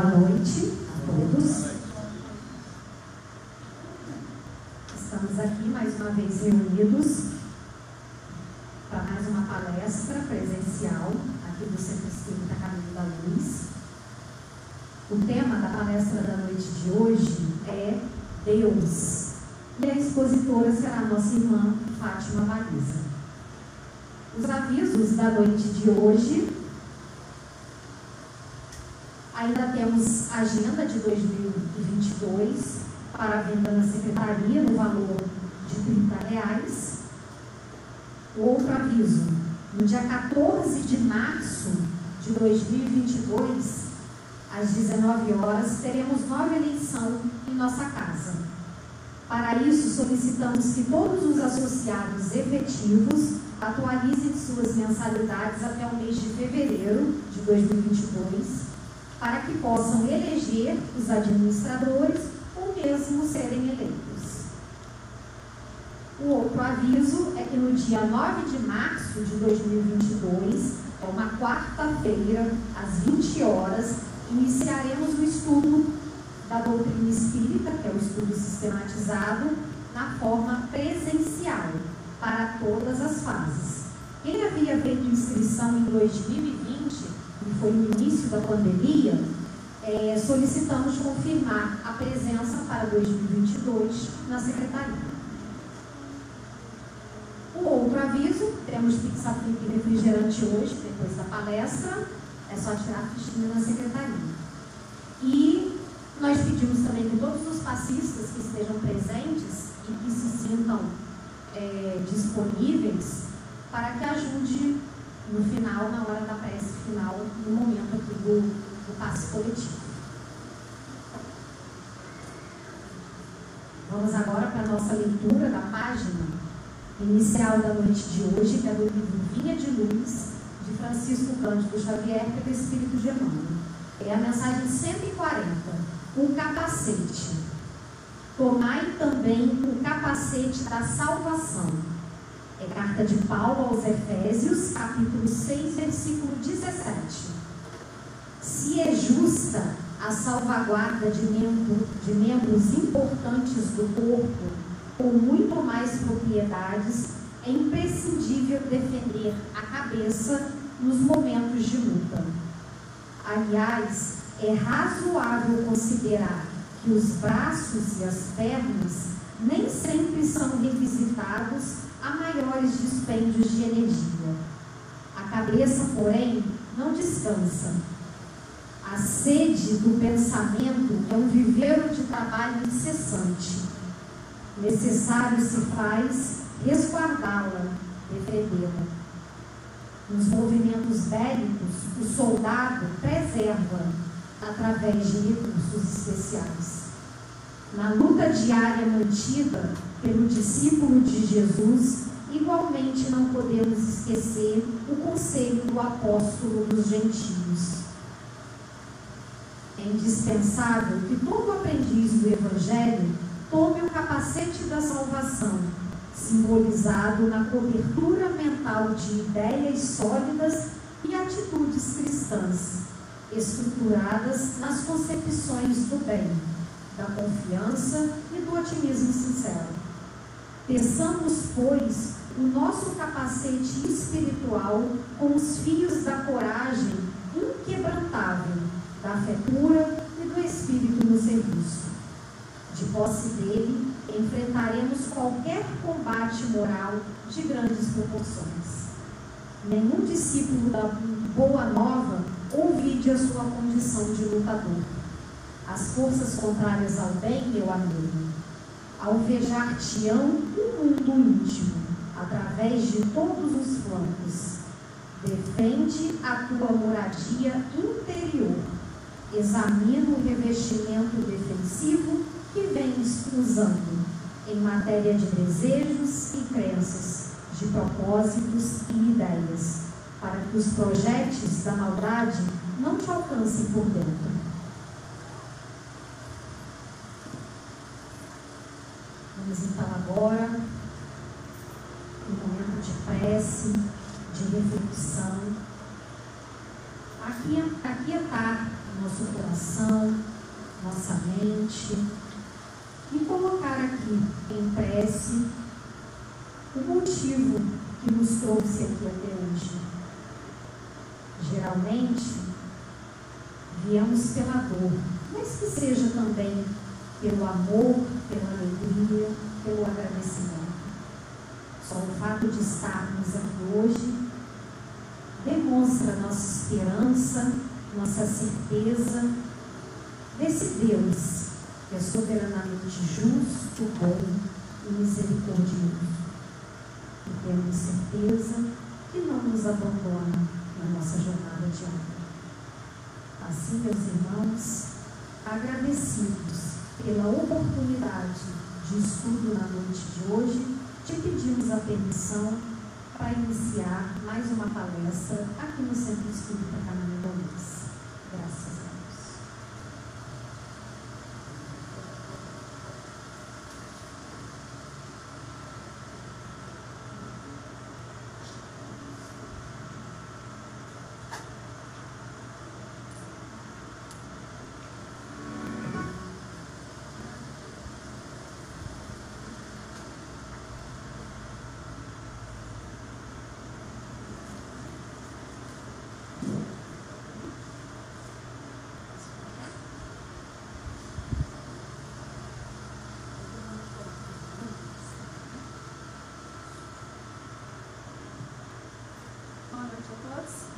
Boa noite a todos. Estamos aqui mais uma vez reunidos para mais uma palestra presencial aqui do Centro Espírita Caminho da Luz. O tema da palestra da noite de hoje é Deus. E a expositora será a nossa irmã Fátima Marisa. Os avisos da noite de hoje Ainda temos agenda de 2022 para venda na secretaria no valor de 30 reais. Outro aviso, no dia 14 de março de 2022, às 19 horas, teremos nova eleição em nossa casa. Para isso, solicitamos que todos os associados efetivos atualizem suas mensalidades até o mês de fevereiro de 2022 para que possam eleger os administradores ou mesmo serem eleitos. O outro aviso é que no dia 9 de março de 2022, é uma quarta-feira, às 20 horas, iniciaremos o estudo da doutrina espírita, que é o estudo sistematizado, na forma presencial, para todas as fases. Quem havia feito inscrição em 2020 que foi no início da pandemia, é, solicitamos confirmar a presença para 2022 na Secretaria. O outro aviso, teremos pizza frita e refrigerante hoje, depois da palestra, é só tirar a fichinha na Secretaria. E nós pedimos também que todos os passistas que estejam presentes e que se sintam é, disponíveis para que ajude no final, na hora da prece final, no momento aqui do, do passe coletivo. Vamos agora para a nossa leitura da página inicial da noite de hoje, que é do livro Vinha de Luz, de Francisco Cândido Xavier, pelo Espírito Emmanuel. É a mensagem 140, o capacete. Tomai também o capacete da salvação é carta de Paulo aos Efésios, capítulo 6, versículo 17. Se é justa a salvaguarda de, membro, de membros importantes do corpo, com muito mais propriedades, é imprescindível defender a cabeça nos momentos de luta. Aliás, é razoável considerar que os braços e as pernas nem sempre são revisitados a maiores dispêndios de energia. A cabeça, porém, não descansa. A sede do pensamento é um viveiro de trabalho incessante. Necessário se faz resguardá-la, defendê-la. Nos movimentos bélicos, o soldado preserva através de recursos especiais. Na luta diária mantida, pelo discípulo de Jesus, igualmente não podemos esquecer o conselho do apóstolo dos gentios. É indispensável que todo aprendiz do Evangelho tome o capacete da salvação, simbolizado na cobertura mental de ideias sólidas e atitudes cristãs, estruturadas nas concepções do bem, da confiança e do otimismo sincero. Peçamos, pois, o nosso capacete espiritual com os fios da coragem inquebrantável, da fé pura e do espírito no serviço. De posse dele, enfrentaremos qualquer combate moral de grandes proporções. Nenhum discípulo da Boa Nova ouvide a sua condição de lutador. As forças contrárias ao bem, meu amigo, alvejar-te-ão o mundo íntimo, através de todos os flancos. Defende a tua moradia interior. Examina o revestimento defensivo que vens usando em matéria de desejos e crenças, de propósitos e ideias, para que os projetos da maldade não te alcancem por dentro. Então agora, um momento de prece, de reflexão, aquietar o nosso coração coração, nossa mente e colocar aqui em prece o motivo que nos trouxe aqui até hoje. Geralmente, viemos pela dor, mas que seja também pelo amor, pela alegria, pelo agradecimento. Só o fato de estarmos aqui hoje demonstra nossa esperança, nossa certeza desse Deus que é soberanamente justo, bom e misericordioso. E temos certeza que não nos abandona na nossa jornada diária. Assim, meus irmãos, agradecidos pela oportunidade de estudo na noite de hoje, te pedimos a permissão para iniciar mais uma palestra aqui no Centro Espírita Caminho Luiz. Graças a Deus. Boa noite a todos.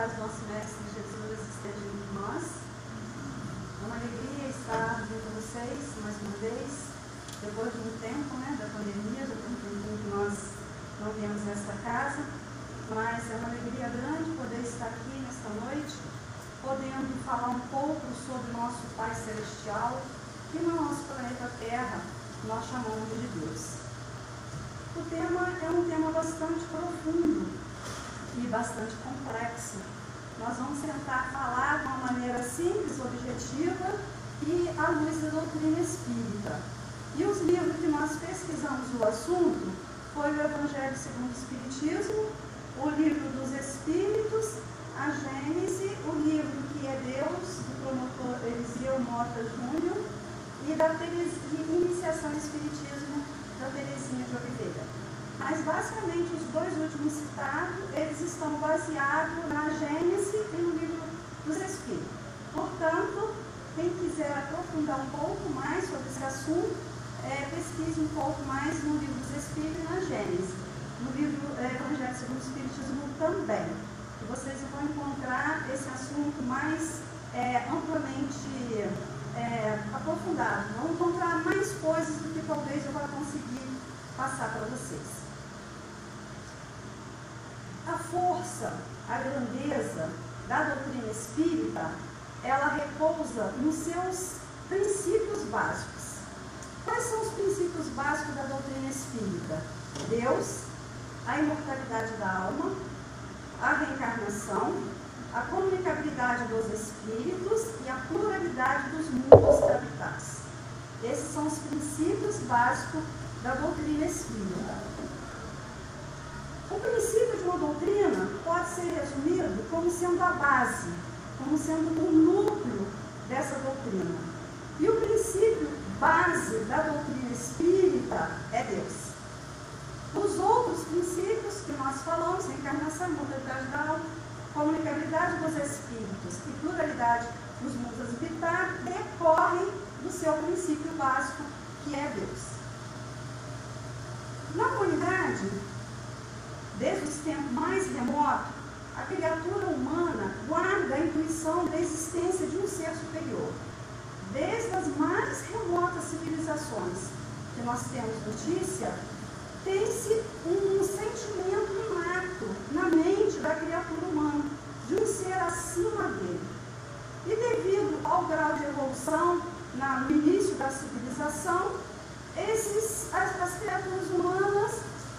Paz do nosso Mestre Jesus esteja entre nós. É uma alegria estar junto a vocês mais uma vez, depois de um tempo né, da pandemia, já tem um tempo que nós não viemos nesta casa, mas é uma alegria grande poder estar aqui nesta noite, podendo falar um pouco sobre o nosso Pai Celestial, que no nosso planeta Terra nós chamamos de Deus. O tema é um tema bastante profundo e bastante complexo. Nós vamos tentar falar de uma maneira simples, objetiva e à luz da doutrina espírita. E os livros que nós pesquisamos o assunto foi o Evangelho segundo o Espiritismo, o livro dos Espíritos, a Gênese, o livro que é Deus, do promotor Eliseu Mota Júnior, e da Teres... Iniciação ao Espiritismo da Terezinha de Oliveira. Mas basicamente os dois últimos citados, eles estão baseados na Gênese e no livro dos Espíritos. Portanto, quem quiser aprofundar um pouco mais sobre esse assunto, é, pesquise um pouco mais no livro dos Espíritos e na Gênese. No livro é, Evangelho segundo o Espiritismo também. E vocês vão encontrar esse assunto mais é, amplamente é, aprofundado. Vão encontrar mais coisas do que talvez eu vá conseguir passar para vocês. A força, a grandeza da doutrina espírita, ela repousa nos seus princípios básicos. Quais são os princípios básicos da doutrina espírita? Deus, a imortalidade da alma, a reencarnação, a comunicabilidade dos espíritos e a pluralidade dos mundos habitados. Esses são os princípios básicos da doutrina espírita. O princípio de uma doutrina pode ser resumido como sendo a base, como sendo o núcleo dessa doutrina. E o princípio base da doutrina espírita é Deus. Os outros princípios que nós falamos, reencarnação, mortalidade da alma, comunicabilidade dos espíritos e pluralidade dos mundos habitados, decorrem do seu princípio básico, que é Deus. Na humanidade, desde os tempos mais remotos, a criatura humana guarda a intuição da existência de um ser superior. Desde as mais remotas civilizações que nós temos notícia, tem-se um sentimento inato na mente da criatura de um ser acima dele. E devido ao grau de evolução na, no início da civilização, esses, as, as criaturas humanas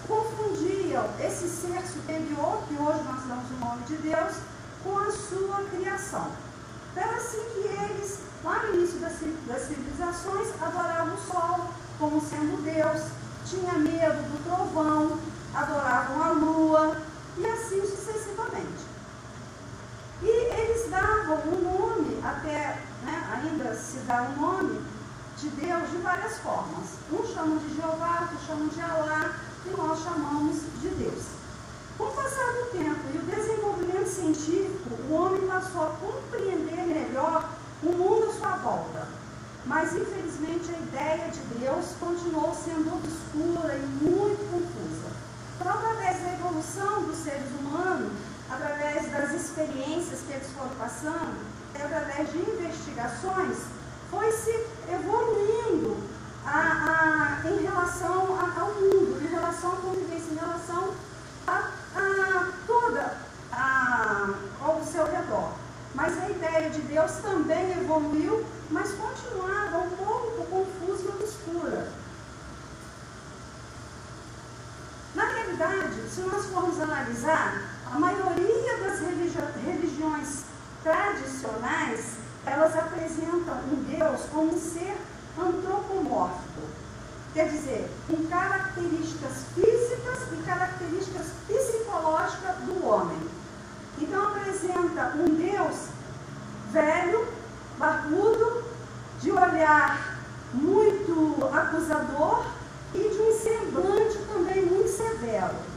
confundiam esse ser superior, que hoje nós damos o nome de Deus, com a sua criação. Então, é assim que eles, lá no início das, das civilizações, adoravam o sol como sendo Deus, tinha medo do trovão, adoravam a lua, e assim sucessivamente. E eles davam um nome se dar o nome de Deus de várias formas. Uns chamam de Jeová, outros chamam de Alá, e nós chamamos de Deus. Com o passar do tempo e o desenvolvimento científico, o homem passou a compreender melhor o mundo à sua volta. Mas, infelizmente, a ideia de Deus continuou sendo obscura e muito confusa. Então, através da evolução dos seres humanos, através das experiências que eles foram passando, através de investigações, foi se evoluindo a, a, em relação a, ao mundo, em relação à convivência, em relação a, a toda a, ao seu redor. Mas a ideia de Deus também evoluiu, mas continuava um pouco confusa e obscura. Na realidade, se nós formos analisar, a maioria das religiões tradicionais, elas apresentam um Deus como um ser antropomórfico. Quer dizer, com características físicas e características psicológicas do homem. Então apresenta um Deus velho, barbudo, de olhar muito acusador e de um semblante também muito severo.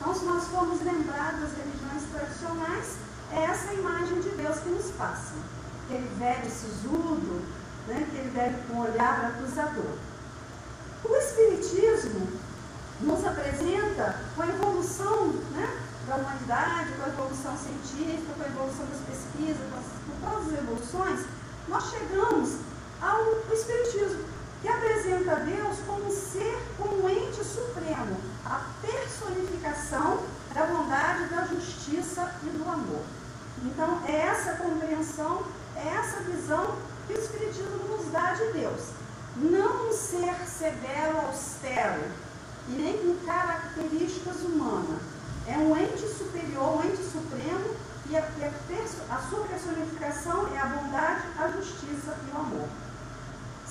Então, se nós formos lembrar das religiões tradicionais, é essa imagem de Deus que nos passa. Aquele velho sisudo, né, aquele velho com olhar acusador. O Espiritismo nos apresenta com a evolução né, da humanidade, com a evolução científica, com a evolução das pesquisas, com todas as evoluções, nós chegamos ao Espiritismo, que apresenta Deus como um ser, como ente supremo, a personificação da bondade, da justiça e do amor. Então, é essa compreensão, é essa visão que o Espiritismo nos dá de Deus. Não um ser severo, austero, e nem com características humanas. É um ente superior, um ente supremo, e a, a, a sua personificação é a bondade, a justiça e o amor.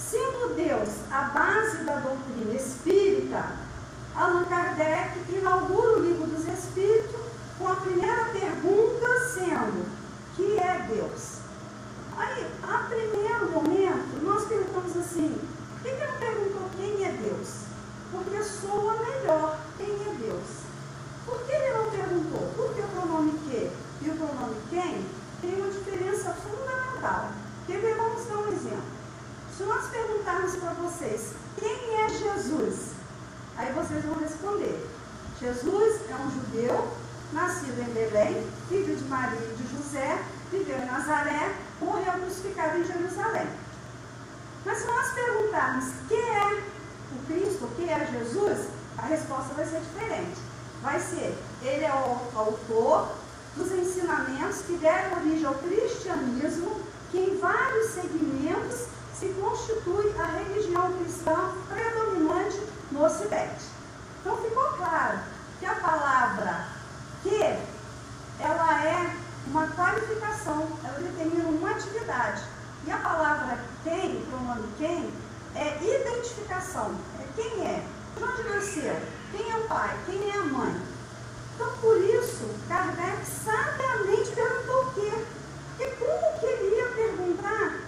Sendo Deus a base da doutrina espírita, Allan Kardec inaugura o livro dos Espíritos com a primeira pergunta sendo: que é Deus? Aí, a primeiro momento, nós perguntamos assim: por que ele perguntou quem é Deus? Porque soa melhor quem é Deus. Por que ele não perguntou? Porque o pronome que e o pronome quem tem uma diferença fundamental. Quer? Vamos dar um exemplo. Se nós perguntarmos para vocês quem é Jesus, aí vocês vão responder. Jesus é um judeu, nascido em Belém, filho de Maria e de José, viveu em Nazaré, morreu crucificado em Jerusalém. Mas se nós perguntarmos quem é o Cristo, quem é Jesus, a resposta vai ser diferente. Vai ser, ele é o autor dos ensinamentos que deram origem ao cristianismo, que em vários segmentos se constitui a religião cristã predominante no Ocidente. Então ficou claro que a palavra que ela é uma qualificação, ela determina uma atividade. E a palavra quem, pronome quem, é identificação. É quem é, de onde nasceu, quem é o pai, quem é a mãe. Então, por isso, Kardec sabiamente perguntou o quê? E como que ele ia perguntar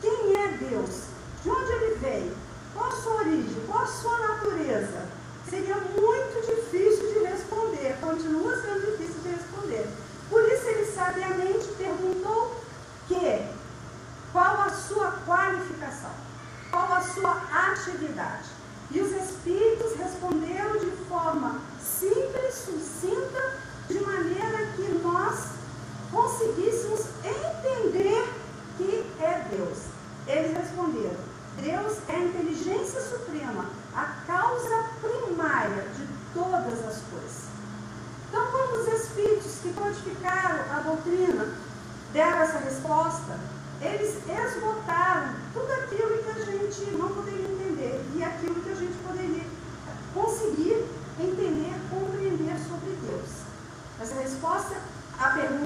quem é Deus? De onde ele veio? Qual a sua origem? Qual a sua natureza? Seria muito difícil de responder, continua sendo difícil de responder. Por isso ele sabiamente perguntou que qual a sua qualificação, qual a sua atividade. E os espíritos responderam de forma simples, sucinta, de maneira que nós conseguíssemos entender que é Deus. Eles responderam: Deus é a inteligência suprema, a causa primária de todas as coisas. Então, quando os espíritos que codificaram a doutrina deram essa resposta, eles esgotaram tudo aquilo que a gente não poderia entender e aquilo que a gente poderia conseguir entender, compreender sobre Deus. Essa resposta, a pergunta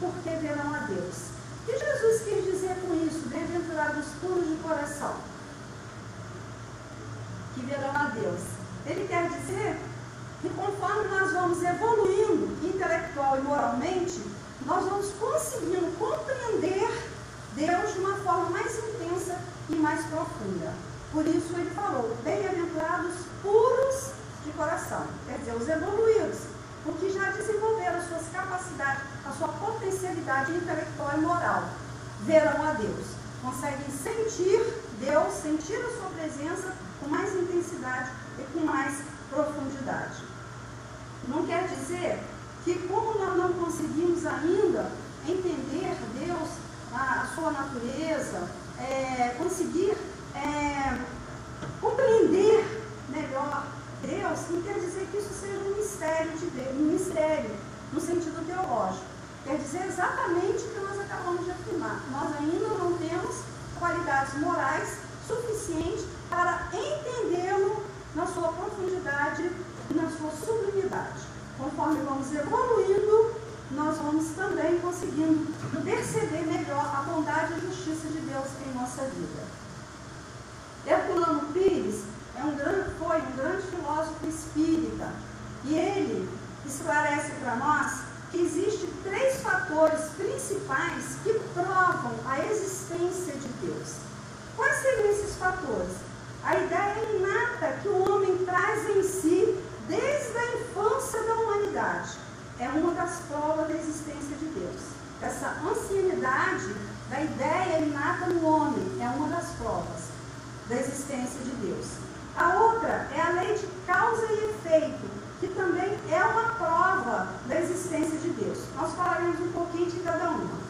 porque verão a Deus. O que Jesus quis dizer com isso? Bem-aventurados puros de coração, que verão a Deus. Ele quer dizer que conforme nós vamos evoluindo intelectual e moralmente, nós vamos conseguindo compreender Deus de uma forma mais intensa e mais profunda. Por isso ele falou, bem-aventurados puros de coração. Quer dizer, os moral, verão a Deus. Conseguem sentir Deus, sentir a sua presença a existência de Deus. Quais seriam esses fatores? A ideia é inata que o homem traz em si desde a infância da humanidade é uma das provas da existência de Deus. Essa ancianidade da ideia é inata no homem é uma das provas da existência de Deus. A outra é a lei de causa e efeito, que também é uma prova da existência de Deus. Nós falaremos um pouquinho de cada uma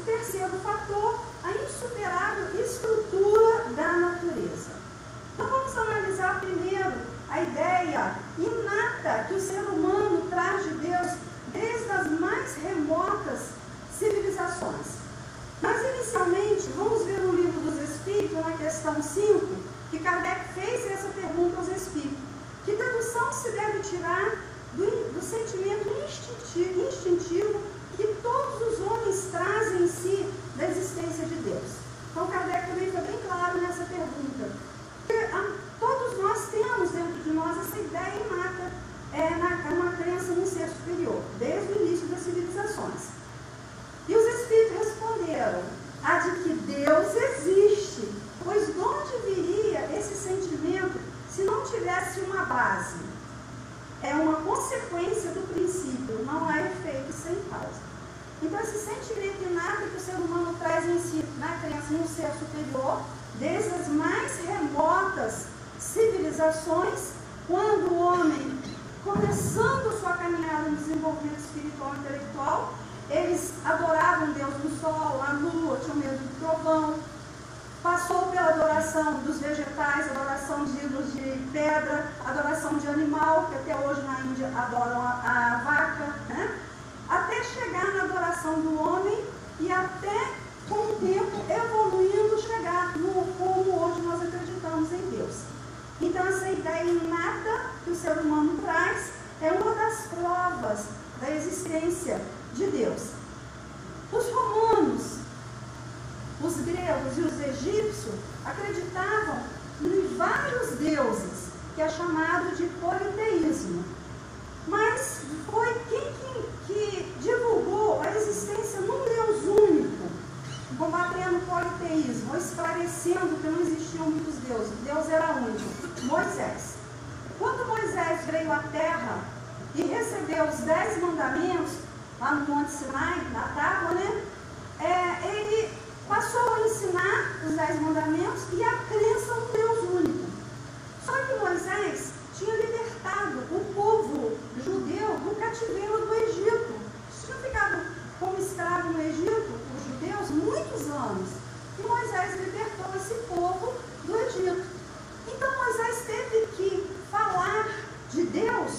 o terceiro fator, a insuperável estrutura da natureza. Então vamos analisar primeiro a ideia inata que o ser humano traz de Deus desde as mais remotas civilizações. Mas inicialmente, vamos ver no livro dos Espíritos, na questão 5, que Kardec fez essa pergunta aos Espíritos. Que dedução se deve tirar do, do sentimento instintivo, instintivo que todos os homens trazem em si da existência de Deus? Então Kardec também foi bem claro nessa pergunta. Que, a, todos nós temos dentro de nós essa ideia inata, é, na, é uma crença no ser superior, desde o início das civilizações. E os Espíritos responderam: a de que Deus existe. Pois de onde viria esse sentimento se não tivesse uma base? É uma consequência do princípio, não há efeito sem causa. Então, esse sentimento inato que o ser humano traz em si, na crença no ser superior, desde as mais remotas civilizações, quando o homem, começando sua caminhada no desenvolvimento espiritual e intelectual, eles adoravam Deus do sol, a lua, tinham medo do trovão. Adoração dos vegetais, adoração de ídolos de pedra, adoração de animal, que até hoje na Índia adoram a, a vaca, né? até chegar na adoração do homem e até com o tempo evoluindo chegar no como hoje nós acreditamos em Deus. Então essa ideia inata que o ser humano traz é uma das provas da existência de Deus. Os romanos, os gregos e os egípcios acreditavam em vários deuses, que é chamado de politeísmo. Mas foi quem que, que divulgou a existência num Deus único, combatendo o politeísmo, esclarecendo que não existiam muitos deuses, Deus era único, Moisés. Quando Moisés veio à terra e recebeu os dez mandamentos, lá no Monte Sinai, na tábua, né? É, ele passou a ensinar os Dez Mandamentos e a crença no Deus único. Só que Moisés tinha libertado o povo judeu do cativeiro do Egito. Eles tinham ficado como escravo no Egito, os judeus, muitos anos. E Moisés libertou esse povo do Egito. Então Moisés teve que falar de Deus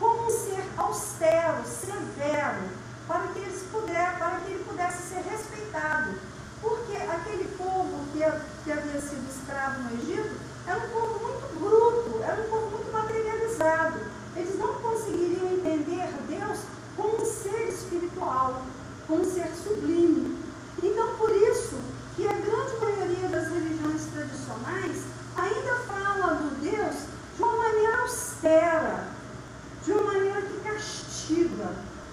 como um ser austero, severo, para que, eles puder, para que ele pudesse ser respeitado. Porque aquele povo que, que havia sido escravo no Egito era um povo muito bruto, era um povo muito materializado. Eles não conseguiriam entender Deus como um ser espiritual, como um ser sublime. Então, por isso que a grande maioria das religiões tradicionais ainda fala do Deus de uma maneira austera, de uma maneira que castiga,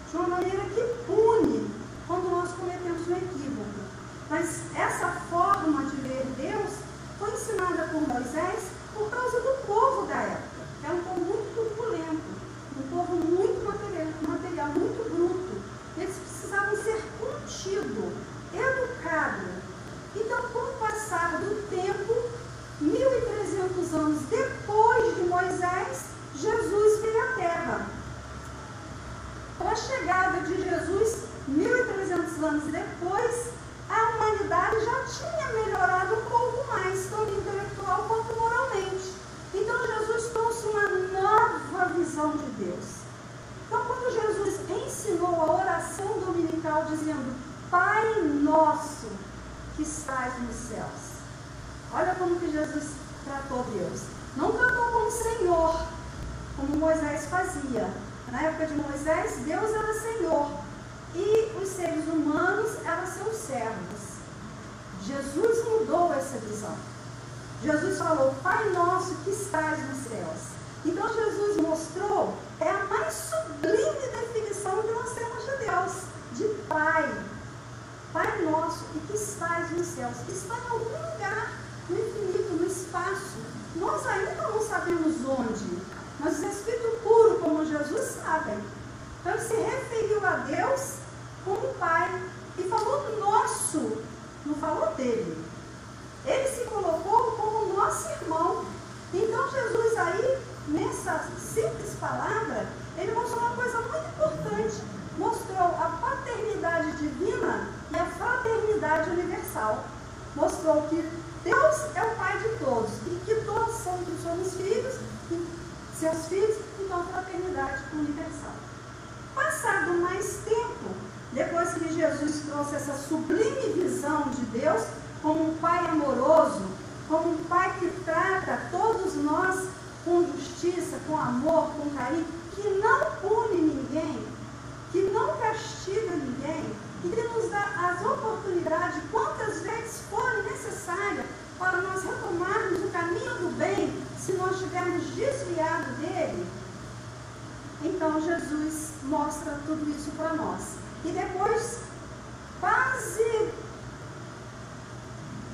de uma maneira que pune quando nós cometemos um equívoco. Mas essa forma de ver Deus foi ensinada por Moisés por causa do povo da época. Era um povo muito turbulento, um povo muito material, material muito bruto. Eles precisavam ser contido, educado. Então, com o passar do tempo, 1.300 anos depois de Moisés, Jesus veio à Terra. Com a chegada de Jesus, 1.300 anos depois, a humanidade já tinha melhorado um pouco mais, tanto intelectual quanto moralmente. Então Jesus trouxe uma nova visão de Deus. Então, quando Jesus ensinou a oração dominical dizendo Pai nosso que estás nos céus. Olha como que Jesus tratou Deus. Não tratou como Senhor, como Moisés fazia, na época de Moisés, Deus era Senhor e os seres humanos eram seus servos. Jesus mudou essa visão. Jesus falou, Pai nosso que estás nos céus. Então Jesus mostrou, é a mais sublime definição que nós temos de Deus, de Pai. Pai nosso e que estás nos céus. Está em algum lugar, no infinito, no espaço. Nós ainda não sabemos onde, mas o Espírito puro, como Jesus, sabem. Então se referiu a Deus como Pai e falou do nosso, não falou dele. Ele se colocou como nosso irmão. Então Jesus aí, nessa simples palavra, ele mostrou uma coisa muito importante. Mostrou a paternidade divina e a fraternidade universal, mostrou que Deus é o Pai de todos e que todos somos, somos filhos, e seus filhos, então a fraternidade universal. Passado mais tempo, depois que Jesus trouxe essa sublime visão de Deus como um Pai amoroso, como um Pai que trata todos nós com justiça, com amor, com carinho, que não pune ninguém, que não castiga ninguém, e que nos dá as oportunidades, quantas vezes forem necessárias, para nós retomarmos o caminho do bem, se nós tivermos desviado dele. Então Jesus mostra tudo isso para nós. E depois, quase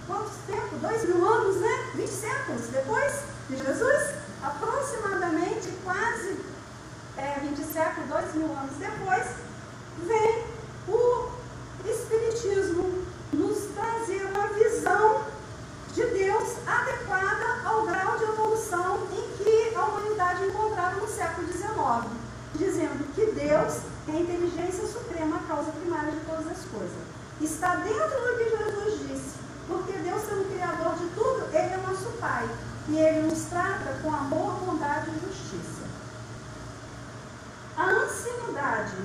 quanto tempo? Dois mil anos, né? Vinte séculos depois de Jesus? Aproximadamente quase é, 20 séculos, dois mil anos depois, vem o Espiritismo nos trazer uma visão de Deus adequada ao grau de evolução em que a humanidade encontrava no século XIX, dizendo que Deus é a inteligência suprema, a causa primária de todas as coisas. Está dentro do que Jesus disse, porque Deus, sendo Criador de tudo, Ele é nosso Pai. E Ele nos trata com amor, bondade e justiça. A ancianidade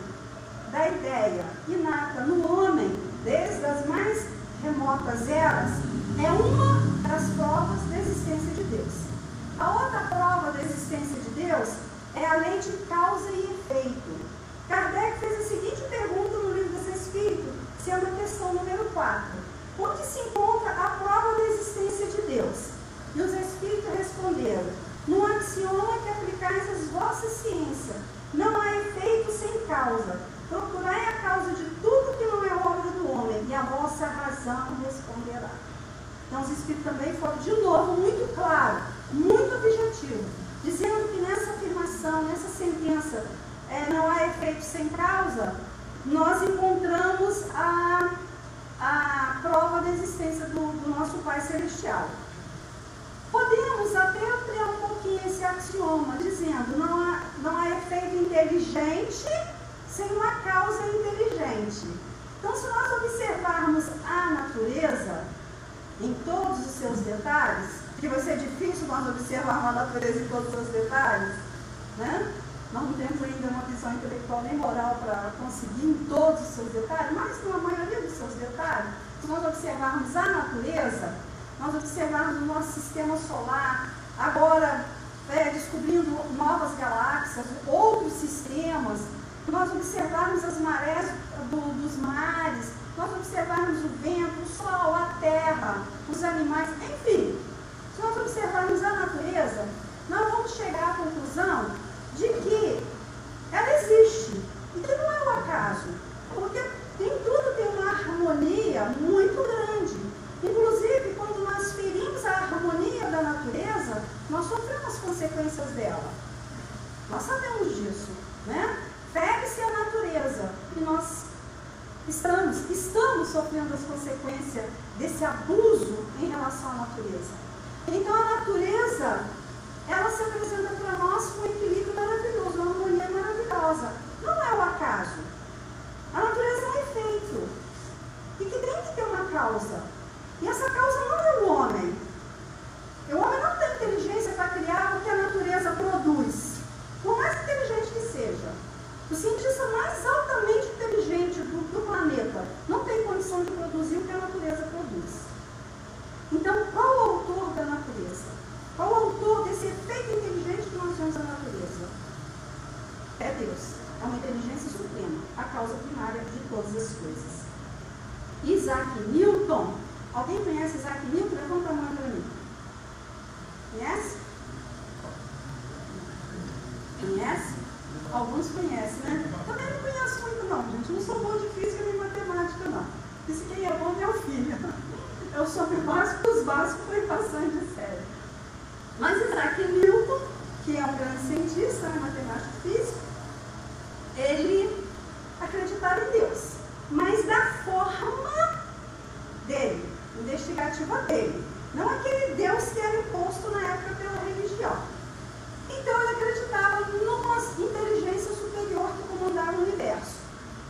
da ideia inata no homem, desde as mais remotas eras, é uma das provas da existência de Deus. A outra prova da existência de Deus é a lei de causa e efeito. Kardec fez a seguinte pergunta no livro dos Espíritos, sendo a questão número 4. Onde se encontra a prova da existência de Deus? E os Espíritos responderam, no axioma que aplicais as vossas ciências, não há efeito sem causa. Procurai a causa de tudo que não é obra do homem, e a vossa razão responderá. Os Espíritos também foram, de novo, muito claro, muito objetivo, dizendo que nessa afirmação, nessa sentença, é, não há efeito sem causa, nós encontramos a, a prova da existência do, do nosso Pai Celestial. Podemos até ampliar um pouquinho esse axioma, dizendo não há, não há efeito inteligente sem uma causa inteligente. Então, se nós observarmos a natureza, em todos os seus detalhes, que vai ser difícil nós observarmos a natureza em todos os seus detalhes, né? Nós não temos ainda uma visão intelectual nem moral para conseguir em todos os seus detalhes, mas na maioria dos seus detalhes, se nós observarmos a natureza, nós observarmos o nosso sistema solar, agora é, descobrindo novas galáxias, outros sistemas, nós observarmos as marés do, dos mares, nós observarmos o vento, o sol, a terra, os animais, enfim, se nós observarmos a natureza, nós vamos chegar à conclusão de que ela existe e que não é um acaso, porque tem tudo tem uma harmonia muito grande. Inclusive, quando nós ferimos a harmonia da natureza, nós sofremos as consequências dela. Nós sabemos disso, né? Fere-se a natureza e nós estamos, estamos sofrendo as consequências desse abuso em relação à natureza. Então a natureza, ela se apresenta para nós com um equilíbrio maravilhoso, uma harmonia maravilhosa. Não é o acaso. A natureza é um efeito. E que tem que ter uma causa. E essa causa não é o homem. O homem não tem inteligência para criar o que a natureza produz. Por mais inteligente que seja. O cientista mais altamente inteligente do, do, planeta não tem condição de produzir o que a natureza produz. Então, qual o autor da natureza? Qual o autor desse efeito inteligente que nós vemos na natureza? É Deus. É uma inteligência suprema, a causa primária de todas as coisas. Isaac Newton. Alguém conhece Isaac Newton? Levanta a mão para mim. Conhece? Conhece? Alguns conhecem, né? Também não conheço muito não, gente. Não sou bom de física nem matemática, não. Disse quem é bom é o filho. Eu sou o básico dos básicos foi passando de série. Mas Isaac Newton, que é um grande cientista, né, matemático físico, ele acreditava em Deus. Mas da forma dele, investigativa dele. Não aquele Deus que era imposto na época pela religião. Então ele acreditava numa inteligência superior que comandava o universo.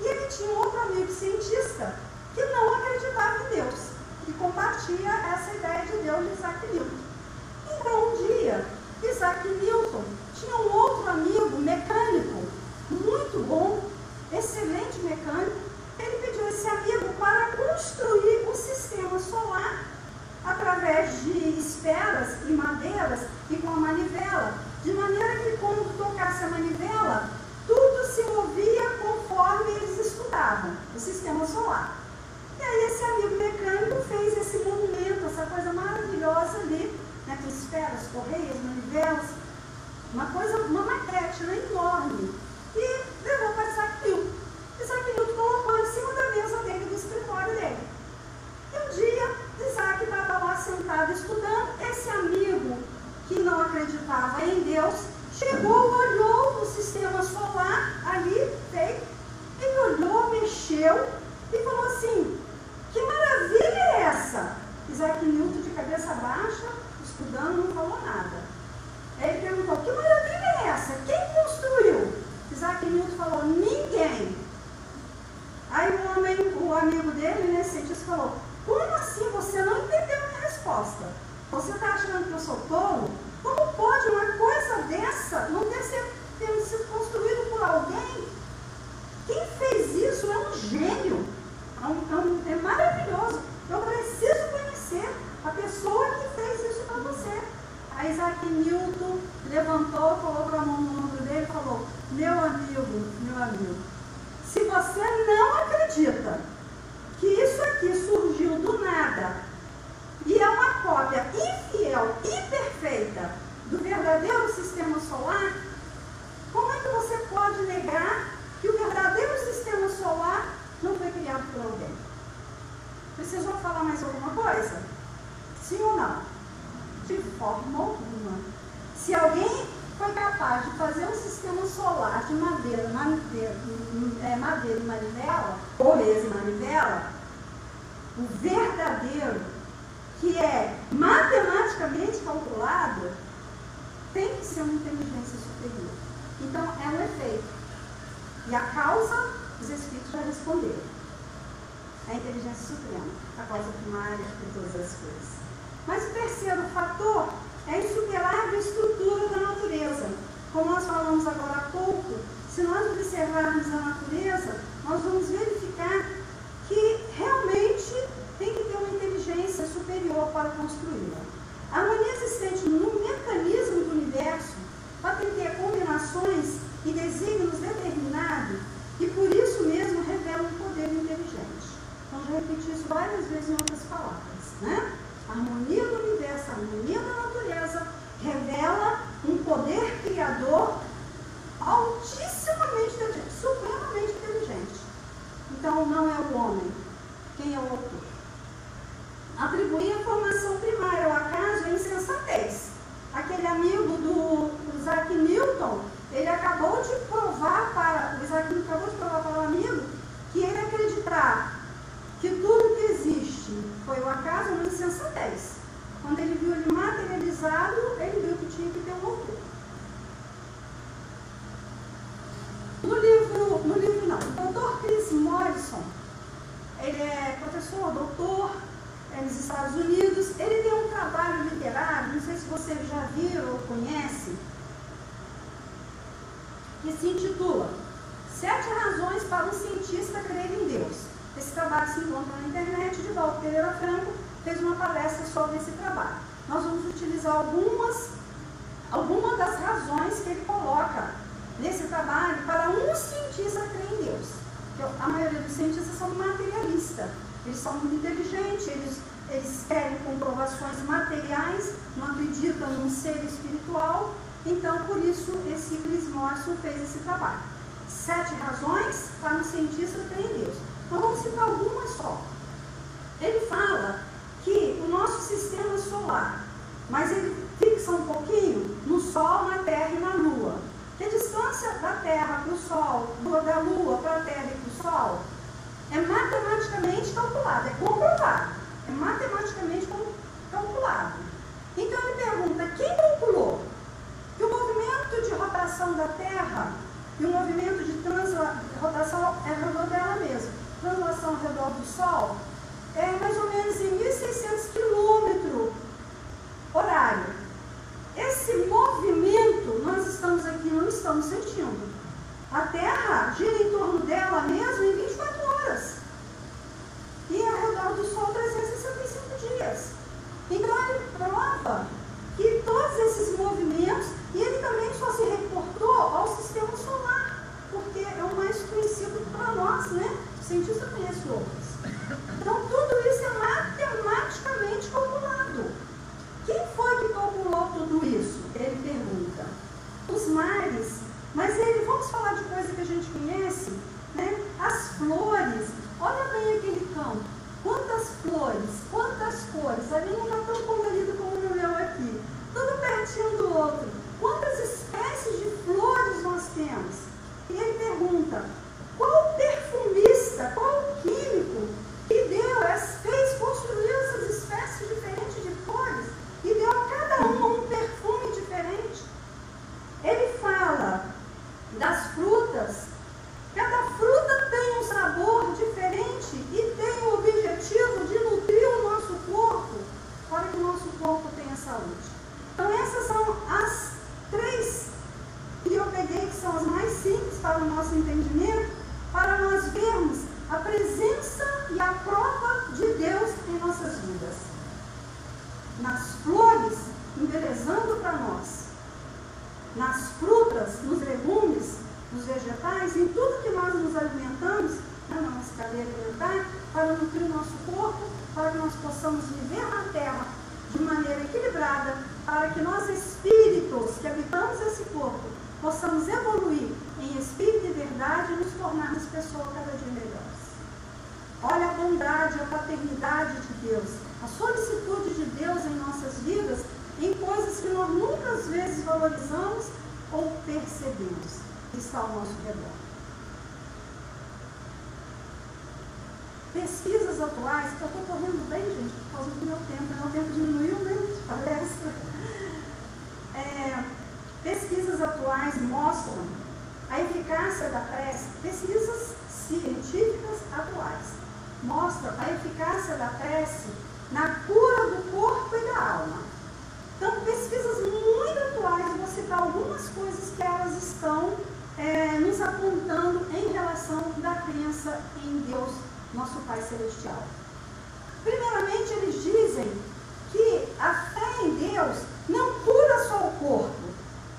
E ele tinha um outro amigo cientista que não acreditava em Deus, que esferas e madeiras e com a manivela, de maneira que quando tocasse a manivela, tudo se movia conforme eles estudavam, o sistema solar. E aí esse amigo mecânico fez esse movimento, essa coisa maravilhosa ali, né, com esferas, correias, manivelas, uma coisa, uma maquete né, enorme. Mexeu e falou assim, que maravilha é essa? Isaac Newton de cabeça baixa, estudando, não falou nada. Aí ele perguntou, que maravilha é essa? Quem construiu? Isaac Newton falou, ninguém. Aí o homem, o amigo dele, né, cientista, falou, como assim você não entendeu a minha resposta? Você está achando que eu sou tolo? Várias vezes em outras palavras. Né? A harmonia do universo, a harmonia da natureza revela um poder criador altissimamente inteligente, supremamente inteligente. Então não é o homem. Quem é o autor? Atribuir a formação primária ao acaso é insensatez. Aquele amigo do Isaac Newton, ele acabou de provar para, o Isaac Newton acabou de provar para o amigo que ele acreditar que tudo que existe foi o acaso é uma insensatez. Quando ele viu ele materializado, ele viu que tinha que ter um autor. No livro, no livro não, o doutor Chris Morrison, ele é professor, doutor, é nos Estados Unidos. Ele tem um trabalho literário, não sei se vocês já viram ou conhecem, que se intitula Sete Razões para um Cientista Crer em Deus. Esse trabalho se encontra na internet. De Valdo Pereira Franco fez uma palestra sobre esse trabalho. Nós vamos utilizar algumas, algumas das razões que ele coloca nesse trabalho para um cientista crer em Deus. A maioria dos cientistas são materialistas eles são muito inteligentes, eles, eles querem comprovações materiais, não acreditam num ser espiritual. Então, por isso, esse Chris Morrison fez esse trabalho. Sete razões para um cientista ter em Deus. Então, vamos citar algumas só. Ele fala que o nosso sistema solar, mas ele fixa um pouquinho no Sol, na Terra e na Lua. Que a distância da Terra para o Sol, da Lua para a Terra e para o Sol, é matematicamente calculado, é comprovado. É matematicamente calculado. Então ele pergunta, quem calculou que o movimento de rotação da Terra e o movimento de rotação é redor dela mesma, translação ao redor do Sol, é mais ou menos em 1.600 quilômetros horário. Esse movimento, nós estamos aqui, não estamos sentindo. A Terra gira em torno dela mesma em 24 horas. E ao redor do Sol 365 dias. Então ele prova que todos esses movimentos, e ele também só se reportou ao sistema solar, porque é o mais conhecido para nós, né? O cientista conhece outros. Então para o nosso entendimento? Que eu correndo bem, gente, por causa do meu tempo, meu tempo diminuiu, né? Palestra. É, pesquisas atuais mostram a eficácia da prece, pesquisas científicas atuais mostram a eficácia da prece na cura do corpo e da alma. Então, pesquisas muito atuais, vou citar algumas coisas que elas estão é, nos apontando em relação da crença em Deus, nosso Pai Celestial. Primeiramente, eles dizem que a fé em Deus não cura só o corpo,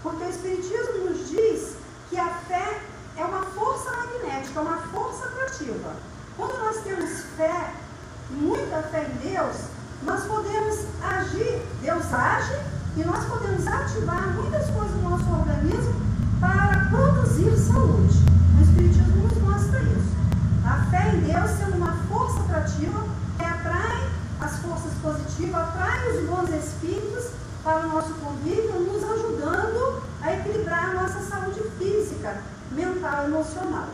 porque o Espiritismo nos diz que a fé é uma força magnética, uma força atrativa. Quando nós temos fé, muita fé em Deus, nós podemos agir, E nós podemos ativar muitas coisas no nosso organismo para produzir saúde. O Espiritismo nos mostra isso. A fé em Deus sendo uma força atrativa que atrai as forças positivas, atrai os bons espíritos para o nosso convívio, nos ajudando a equilibrar a nossa saúde física, mental e emocional.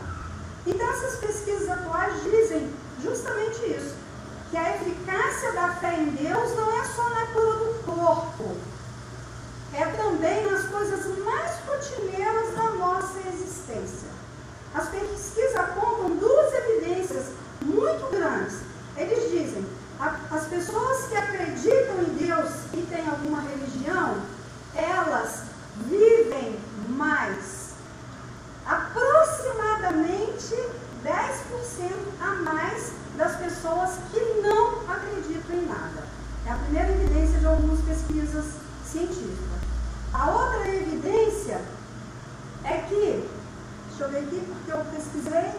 Então, essas pesquisas atuais dizem justamente isso, que a eficácia da fé em Deus não é só na cura do corpo, é também nas coisas mais rotineiras da nossa existência. As pesquisas apontam duas evidências muito grandes. Eles dizem as pessoas que acreditam em Deus e têm alguma religião, elas vivem mais. Aproximadamente 10% a mais das pessoas que não acreditam em nada. É a primeira evidência de algumas pesquisas científicas. A outra evidência é que, deixa eu ver aqui porque eu pesquisei,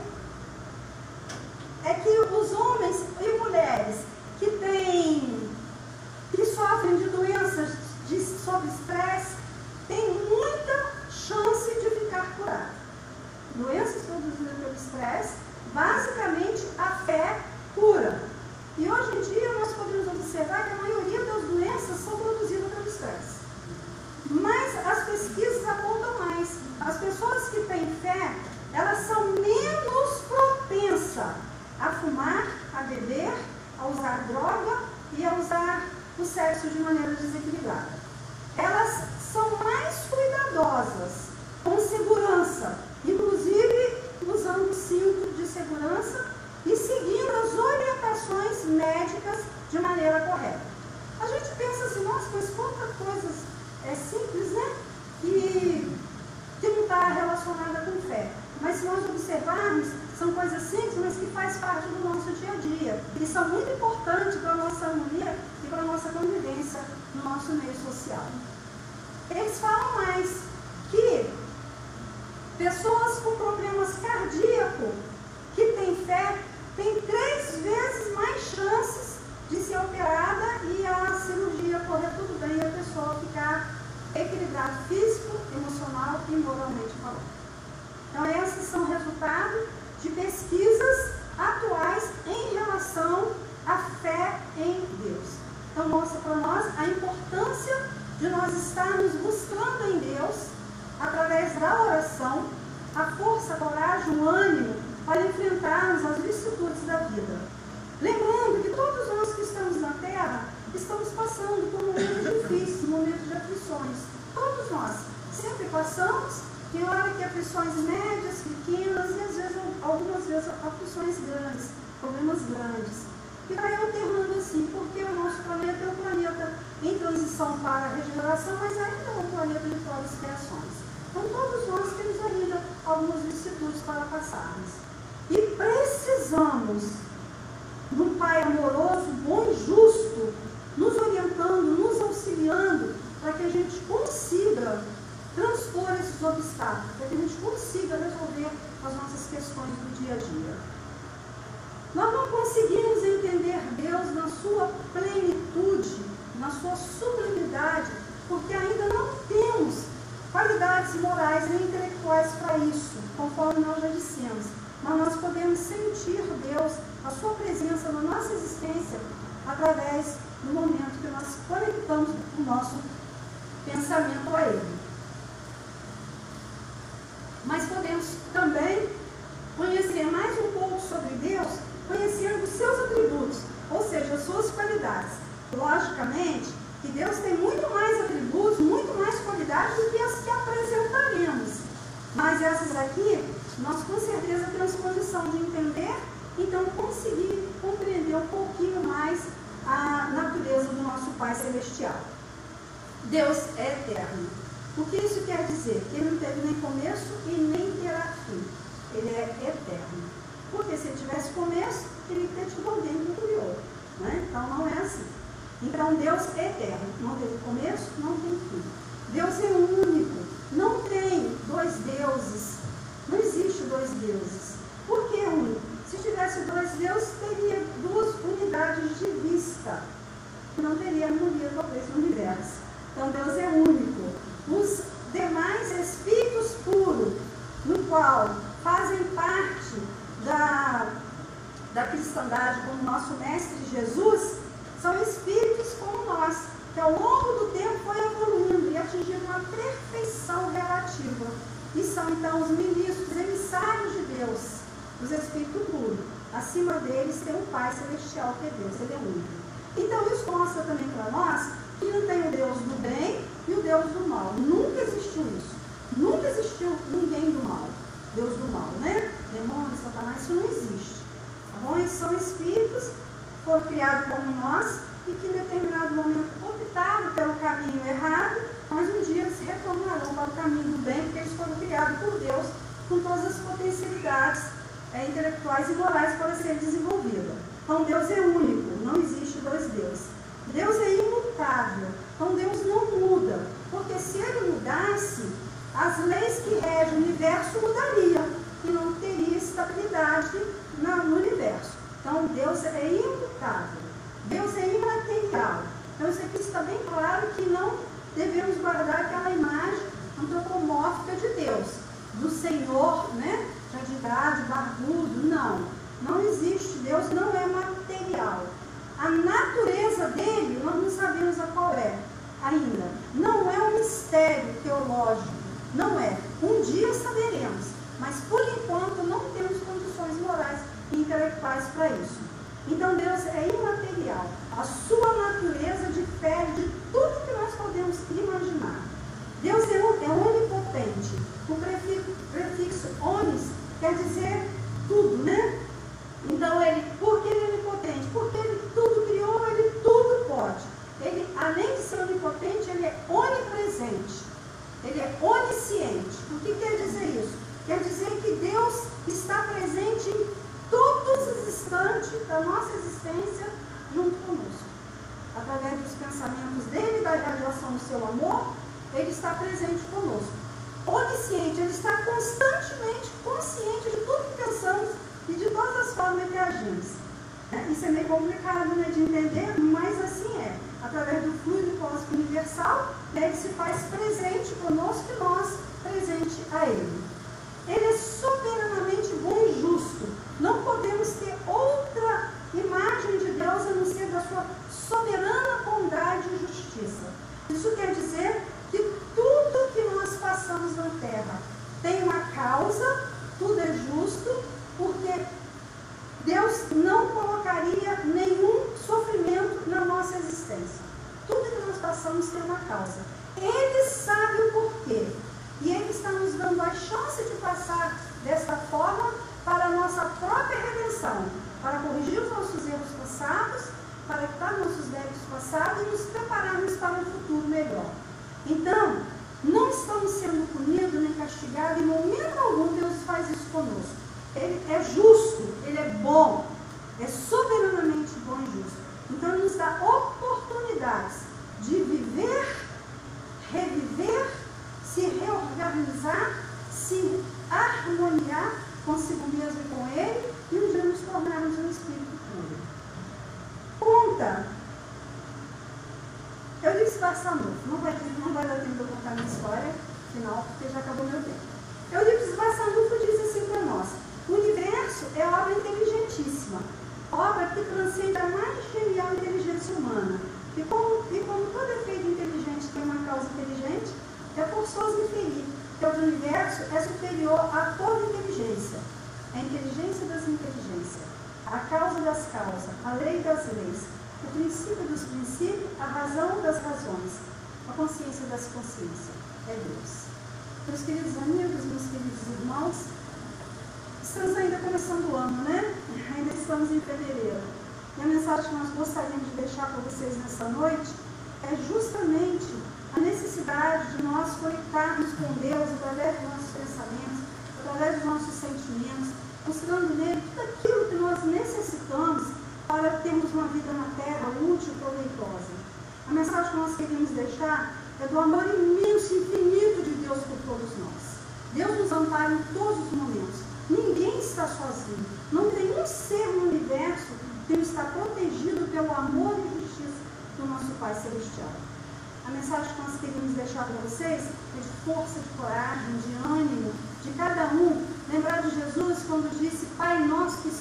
é que os homens e mulheres que têm, que sofrem de doenças de, sob estresse, têm muita chance de ficar curados. Doenças produzidas pelo estresse, basicamente a fé cura. E hoje em dia nós podemos observar que a maioria das doenças são produzidas pelo estresse. Mas as pesquisas apontam mais. As pessoas que têm fé, elas são menos propensas a fumar, a beber, a usar droga e a usar o sexo de maneira desequilibrada. Vicissitudes qual fazem parte da, da cristandade como nosso Mestre Jesus, são espíritos como nós, que ao longo do tempo foi evoluindo e atingindo uma perfeição relativa. E são então os ministros, emissários de Deus, os espíritos puros. Acima deles tem um Pai Celestial que é Deus, ele é único. Então isso mostra também para nós Você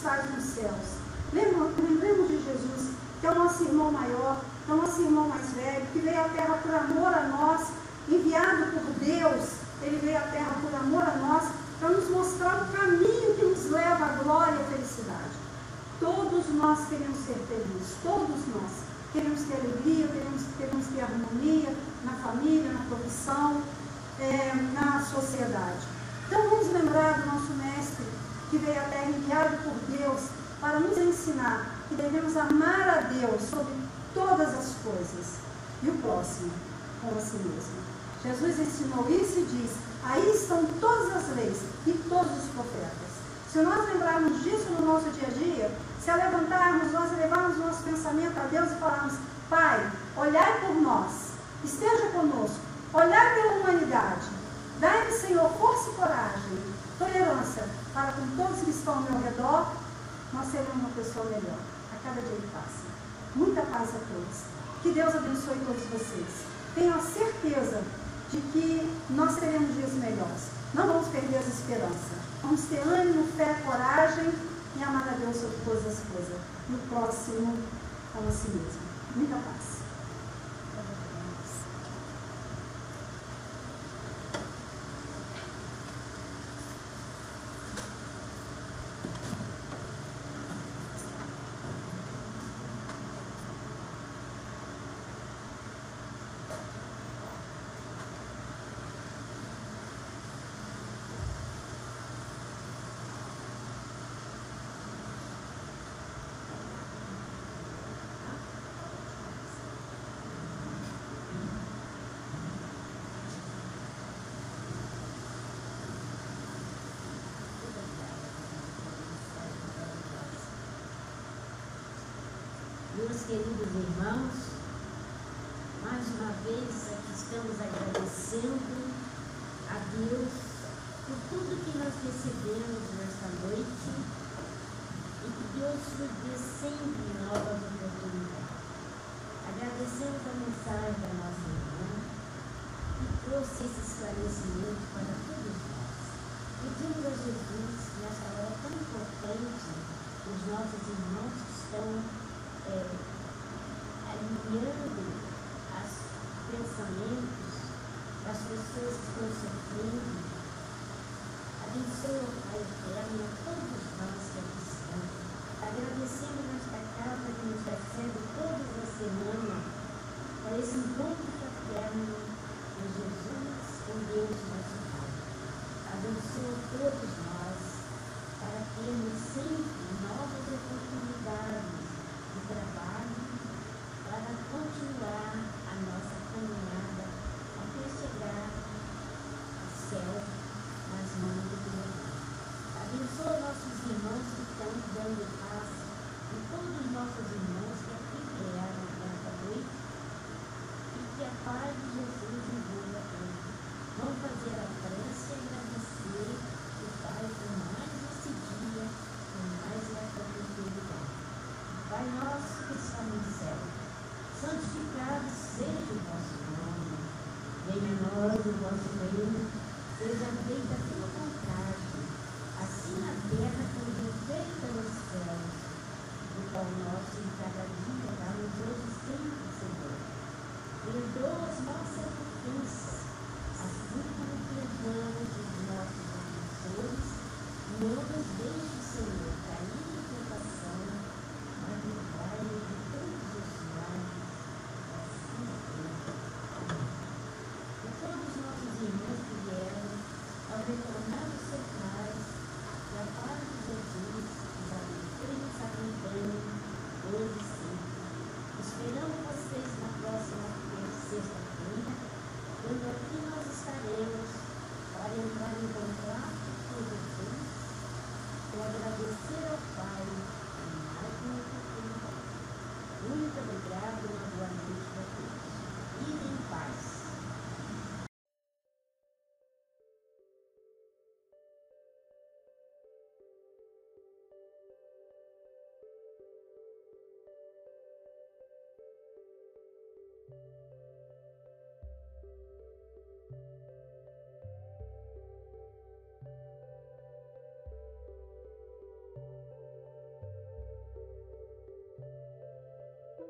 estás nos céus. Lembremos de Jesus, que é o nosso irmão maior, que é o nosso irmão mais velho, que veio à terra por amor a nós, enviado por Deus, ele veio à terra por amor a nós, para nos mostrar o caminho que nos leva à glória e à felicidade. Todos nós queremos ser felizes, todos nós. Queremos ter alegria, queremos, queremos ter harmonia na família, na profissão, é, na sociedade. Então vamos lembrar do nosso mestre que veio à terra enviado por Deus para nos ensinar que devemos amar a Deus sobre todas as coisas e o próximo como a si mesmo. Jesus ensinou isso e diz: aí estão todas as leis e todos os profetas. Se nós lembrarmos disso no nosso dia a dia, se a levantarmos, nós levarmos nosso pensamento a Deus e falarmos: Pai, olhai por nós, esteja conosco, olhar pela humanidade, dai-me, Senhor, força e coragem, tolerância para com todos que estão ao meu redor, nós seremos uma pessoa melhor a cada dia que passa. Muita paz a todos. Que Deus abençoe todos vocês. Tenham a certeza de que nós teremos dias melhores. Não vamos perder as esperanças. Vamos ter ânimo, fé, coragem e amar a Deus sobre todas as coisas. E o próximo como a si mesmo. Muita paz. Queridos irmãos, mais uma vez aqui estamos agradecendo a Deus por tudo que nós recebemos nesta noite e que Deus nos dê sempre novas oportunidades. Agradecemos a mensagem da nossa irmã que trouxe esse esclarecimento para todos nós. Pedimos a Jesus, nessa hora tão importante, os nossos irmãos